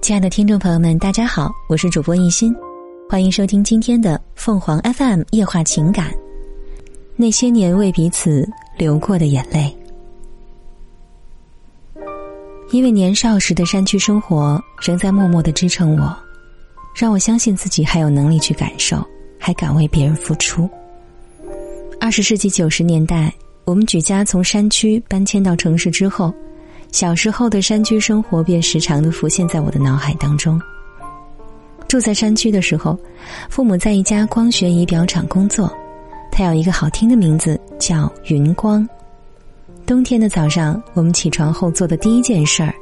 亲爱的听众朋友们，大家好，我是主播一心，欢迎收听今天的凤凰 FM 夜话情感。那些年为彼此流过的眼泪，因为年少时的山区生活仍在默默的支撑我，让我相信自己还有能力去感受，还敢为别人付出。二十世纪九十年代，我们举家从山区搬迁到城市之后。小时候的山区生活便时常的浮现在我的脑海当中。住在山区的时候，父母在一家光学仪表厂工作，他有一个好听的名字叫云光。冬天的早上，我们起床后做的第一件事儿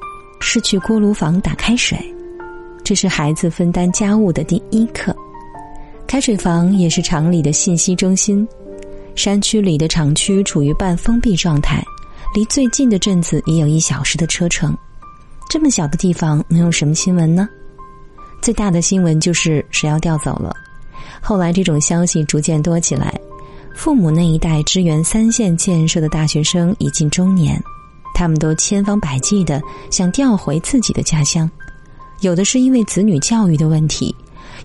是去锅炉房打开水，这是孩子分担家务的第一课。开水房也是厂里的信息中心，山区里的厂区处于半封闭状态。离最近的镇子也有一小时的车程，这么小的地方能有什么新闻呢？最大的新闻就是谁要调走了。后来这种消息逐渐多起来，父母那一代支援三线建设的大学生已近中年，他们都千方百计的想调回自己的家乡，有的是因为子女教育的问题，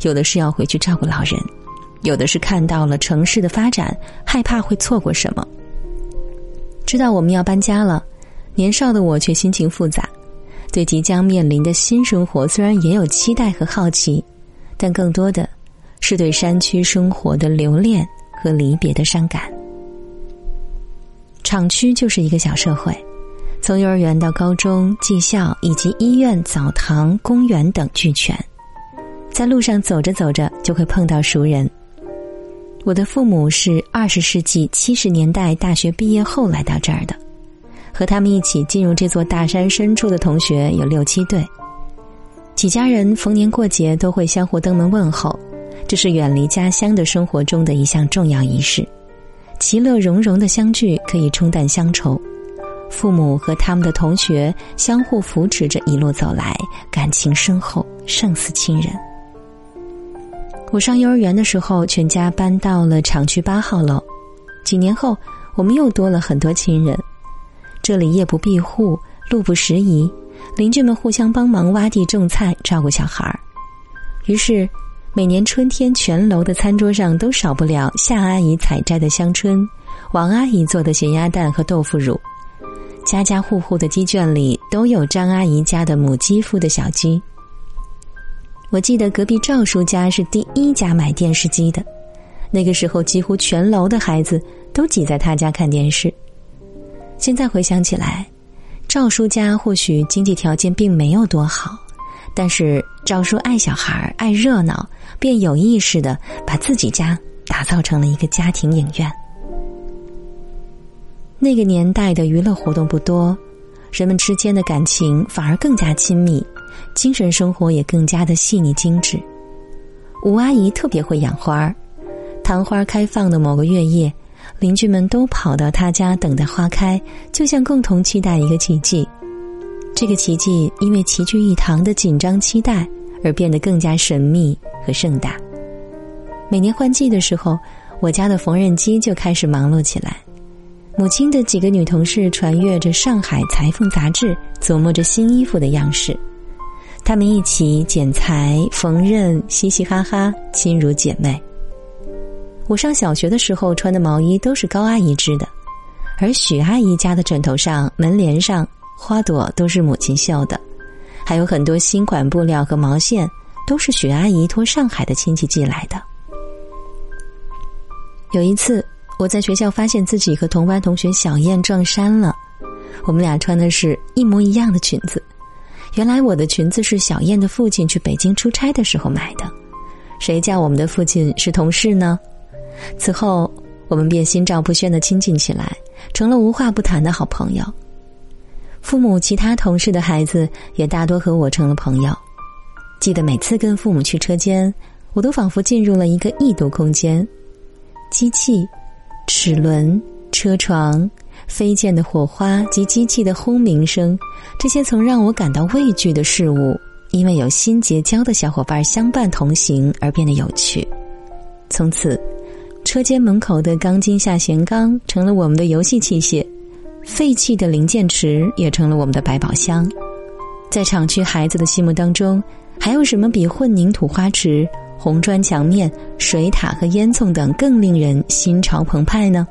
有的是要回去照顾老人，有的是看到了城市的发展，害怕会错过什么。知道我们要搬家了，年少的我却心情复杂，对即将面临的新生活虽然也有期待和好奇，但更多的是对山区生活的留恋和离别的伤感。厂区就是一个小社会，从幼儿园到高中、技校以及医院、澡堂、公园等俱全，在路上走着走着就会碰到熟人。我的父母是二十世纪七十年代大学毕业后来到这儿的，和他们一起进入这座大山深处的同学有六七对。几家人逢年过节都会相互登门问候，这是远离家乡的生活中的一项重要仪式。其乐融融的相聚可以冲淡乡愁，父母和他们的同学相互扶持着一路走来，感情深厚，胜似亲人。我上幼儿园的时候，全家搬到了厂区八号楼。几年后，我们又多了很多亲人。这里夜不闭户，路不拾遗，邻居们互相帮忙挖地、种菜、照顾小孩儿。于是，每年春天，全楼的餐桌上都少不了夏阿姨采摘的香椿，王阿姨做的咸鸭蛋和豆腐乳。家家户户的鸡圈里都有张阿姨家的母鸡孵的小鸡。我记得隔壁赵叔家是第一家买电视机的，那个时候几乎全楼的孩子都挤在他家看电视。现在回想起来，赵叔家或许经济条件并没有多好，但是赵叔爱小孩爱热闹，便有意识的把自己家打造成了一个家庭影院。那个年代的娱乐活动不多，人们之间的感情反而更加亲密。精神生活也更加的细腻精致。吴阿姨特别会养花儿，昙花开放的某个月夜，邻居们都跑到她家等待花开，就像共同期待一个奇迹。这个奇迹因为齐聚一堂的紧张期待而变得更加神秘和盛大。每年换季的时候，我家的缝纫机就开始忙碌起来。母亲的几个女同事传阅着《上海裁缝》杂志，琢磨着新衣服的样式。他们一起剪裁、缝纫，嘻嘻哈哈，亲如姐妹。我上小学的时候穿的毛衣都是高阿姨织的，而许阿姨家的枕头上、门帘上花朵都是母亲绣的，还有很多新款布料和毛线都是许阿姨托上海的亲戚寄来的。有一次，我在学校发现自己和同班同学小燕撞衫了，我们俩穿的是一模一样的裙子。原来我的裙子是小燕的父亲去北京出差的时候买的，谁叫我们的父亲是同事呢？此后我们便心照不宣的亲近起来，成了无话不谈的好朋友。父母其他同事的孩子也大多和我成了朋友。记得每次跟父母去车间，我都仿佛进入了一个异度空间，机器、齿轮、车床。飞溅的火花及机器的轰鸣声，这些曾让我感到畏惧的事物，因为有新结交的小伙伴相伴同行而变得有趣。从此，车间门口的钢筋下弦钢成了我们的游戏器械，废弃的零件池也成了我们的百宝箱。在厂区孩子的心目当中，还有什么比混凝土花池、红砖墙面、水塔和烟囱等更令人心潮澎湃呢？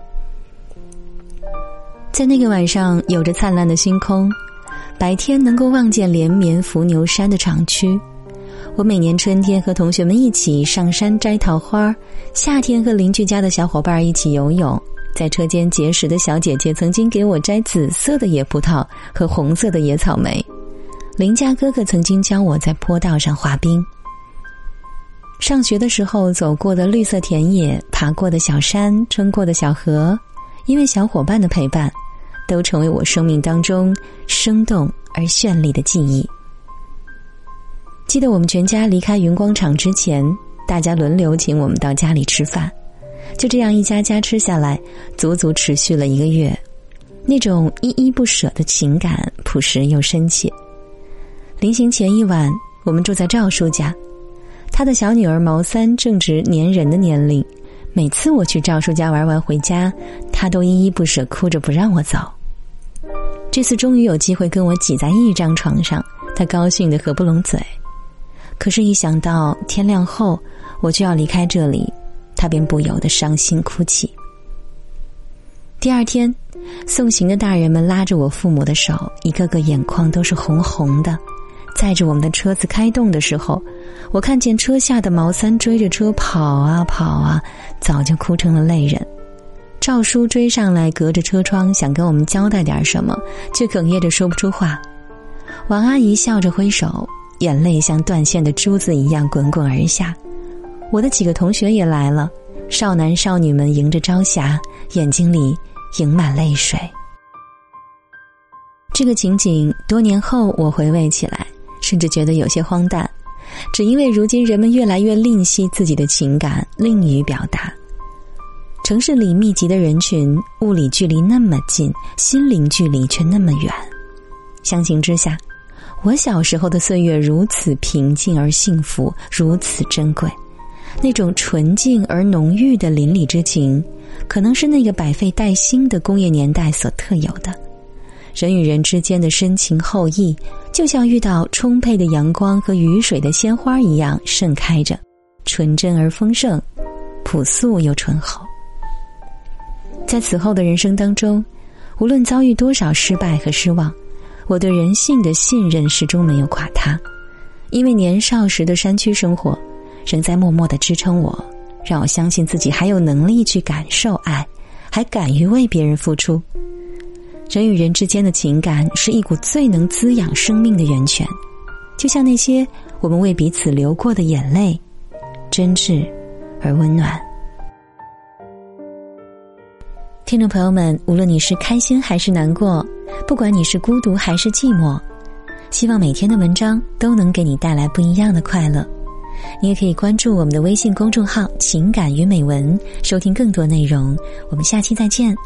在那个晚上，有着灿烂的星空，白天能够望见连绵伏牛山的厂区。我每年春天和同学们一起上山摘桃花，夏天和邻居家的小伙伴一起游泳。在车间结识的小姐姐曾经给我摘紫色的野葡萄和红色的野草莓。邻家哥哥曾经教我在坡道上滑冰。上学的时候走过的绿色田野、爬过的小山、穿过的小河，因为小伙伴的陪伴，都成为我生命当中生动而绚丽的记忆。记得我们全家离开云光厂之前，大家轮流请我们到家里吃饭，就这样一家家吃下来，足足持续了一个月。那种依依不舍的情感，朴实又深切。临行前一晚，我们住在赵叔家，他的小女儿毛三正值粘人的年龄。每次我去赵叔家玩完回家，他都依依不舍，哭着不让我走。这次终于有机会跟我挤在一张床上，他高兴的合不拢嘴。可是，一想到天亮后我就要离开这里，他便不由得伤心哭泣。第二天，送行的大人们拉着我父母的手，一个个眼眶都是红红的。载着我们的车子开动的时候，我看见车下的毛三追着车跑啊跑啊，早就哭成了泪人。赵叔追上来，隔着车窗想跟我们交代点什么，却哽咽着说不出话。王阿姨笑着挥手，眼泪像断线的珠子一样滚滚而下。我的几个同学也来了，少男少女们迎着朝霞，眼睛里盈满泪水。这个情景多年后我回味起来。甚至觉得有些荒诞，只因为如今人们越来越吝惜自己的情感，吝于表达。城市里密集的人群，物理距离那么近，心灵距离却那么远。相形之下，我小时候的岁月如此平静而幸福，如此珍贵。那种纯净而浓郁的邻里之情，可能是那个百废待兴的工业年代所特有的。人与人之间的深情厚谊，就像遇到充沛的阳光和雨水的鲜花一样盛开着，纯真而丰盛，朴素又醇厚。在此后的人生当中，无论遭遇多少失败和失望，我对人性的信任始终没有垮塌，因为年少时的山区生活，仍在默默的支撑我，让我相信自己还有能力去感受爱，还敢于为别人付出。人与人之间的情感是一股最能滋养生命的源泉，就像那些我们为彼此流过的眼泪，真挚而温暖。听众朋友们，无论你是开心还是难过，不管你是孤独还是寂寞，希望每天的文章都能给你带来不一样的快乐。你也可以关注我们的微信公众号“情感与美文”，收听更多内容。我们下期再见。